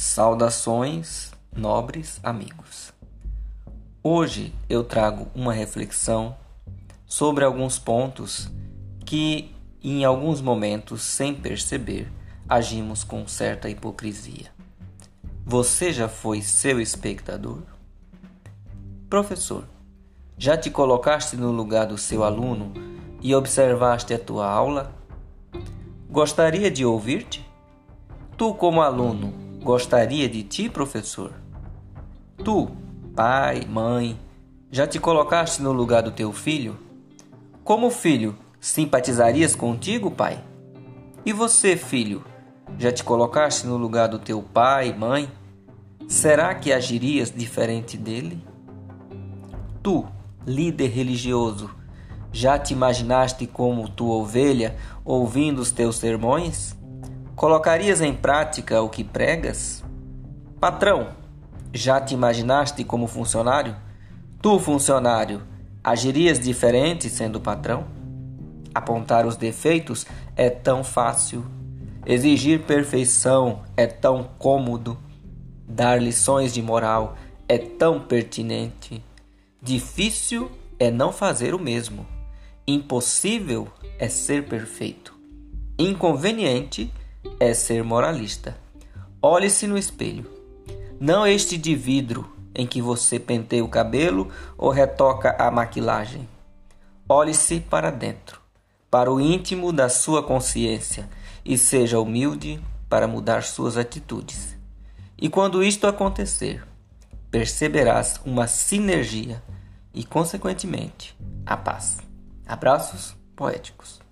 Saudações, nobres amigos. Hoje eu trago uma reflexão sobre alguns pontos que, em alguns momentos, sem perceber, agimos com certa hipocrisia. Você já foi seu espectador? Professor, já te colocaste no lugar do seu aluno e observaste a tua aula? Gostaria de ouvir-te? Tu, como aluno, gostaria de ti, professor? Tu, pai, mãe, já te colocaste no lugar do teu filho? Como filho, simpatizarias contigo, pai? E você, filho, já te colocaste no lugar do teu pai, mãe? Será que agirias diferente dele? Tu, líder religioso, já te imaginaste como tua ovelha ouvindo os teus sermões? Colocarias em prática o que pregas? Patrão, já te imaginaste como funcionário? Tu, funcionário, agirias diferente sendo patrão? Apontar os defeitos é tão fácil. Exigir perfeição é tão cômodo. Dar lições de moral é tão pertinente. Difícil é não fazer o mesmo. Impossível é ser perfeito. Inconveniente é ser moralista. Olhe-se no espelho. Não este de vidro em que você penteia o cabelo ou retoca a maquilagem. Olhe-se para dentro, para o íntimo da sua consciência e seja humilde para mudar suas atitudes. E quando isto acontecer, perceberás uma sinergia e, consequentemente, a paz. Abraços poéticos.